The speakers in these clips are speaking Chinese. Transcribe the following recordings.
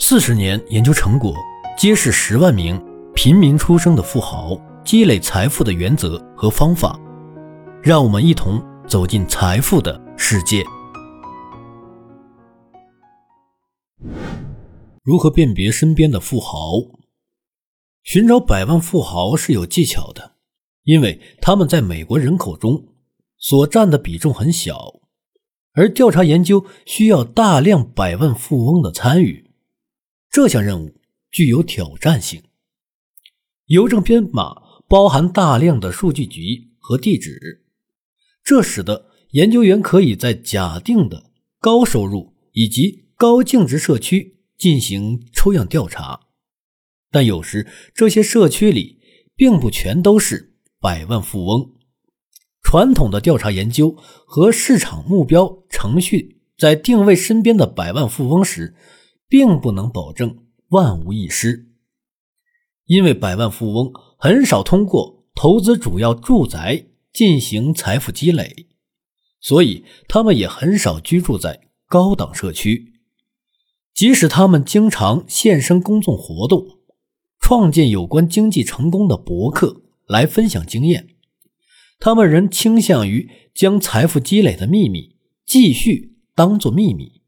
四十年研究成果，揭示十万名平民出生的富豪积累财富的原则和方法。让我们一同走进财富的世界。如何辨别身边的富豪？寻找百万富豪是有技巧的，因为他们在美国人口中所占的比重很小，而调查研究需要大量百万富翁的参与。这项任务具有挑战性，邮政编码包含大量的数据集和地址，这使得研究员可以在假定的高收入以及高净值社区进行抽样调查。但有时这些社区里并不全都是百万富翁。传统的调查研究和市场目标程序在定位身边的百万富翁时。并不能保证万无一失，因为百万富翁很少通过投资主要住宅进行财富积累，所以他们也很少居住在高档社区。即使他们经常现身公众活动，创建有关经济成功的博客来分享经验，他们仍倾向于将财富积累的秘密继续当作秘密。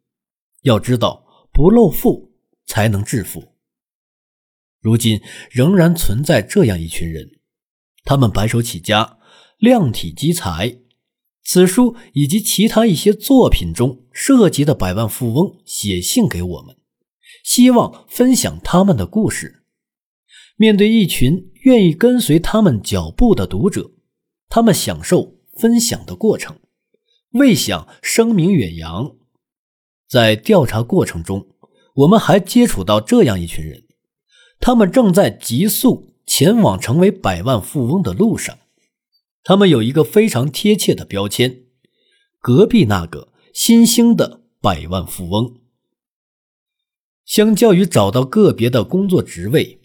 要知道。不露富才能致富。如今仍然存在这样一群人，他们白手起家，量体积财。此书以及其他一些作品中涉及的百万富翁写信给我们，希望分享他们的故事。面对一群愿意跟随他们脚步的读者，他们享受分享的过程，未想声名远扬。在调查过程中，我们还接触到这样一群人，他们正在急速前往成为百万富翁的路上。他们有一个非常贴切的标签：隔壁那个新兴的百万富翁。相较于找到个别的工作职位，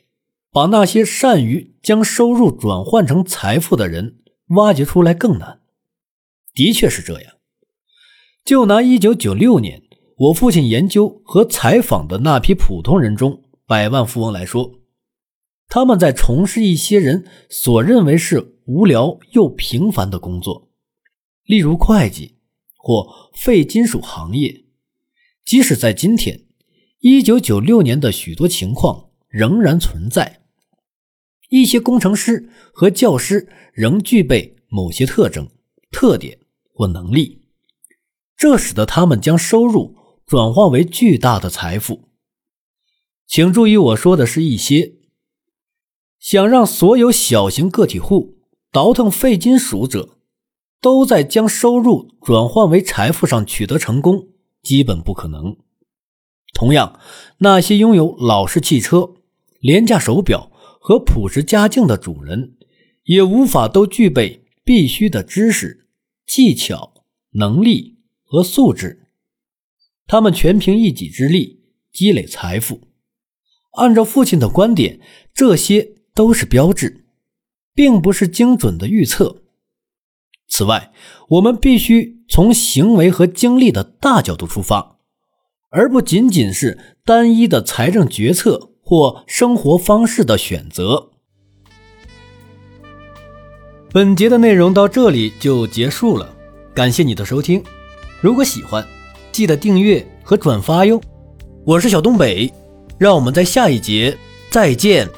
把那些善于将收入转换成财富的人挖掘出来更难。的确是这样。就拿一九九六年。我父亲研究和采访的那批普通人中，百万富翁来说，他们在从事一些人所认为是无聊又平凡的工作，例如会计或废金属行业。即使在今天，一九九六年的许多情况仍然存在。一些工程师和教师仍具备某些特征、特点或能力，这使得他们将收入。转化为巨大的财富，请注意，我说的是一些想让所有小型个体户倒腾废金属者都在将收入转换为财富上取得成功，基本不可能。同样，那些拥有老式汽车、廉价手表和朴实家境的主人，也无法都具备必须的知识、技巧、能力和素质。他们全凭一己之力积累财富。按照父亲的观点，这些都是标志，并不是精准的预测。此外，我们必须从行为和经历的大角度出发，而不仅仅是单一的财政决策或生活方式的选择。本节的内容到这里就结束了，感谢你的收听。如果喜欢，记得订阅和转发哟！我是小东北，让我们在下一节再见。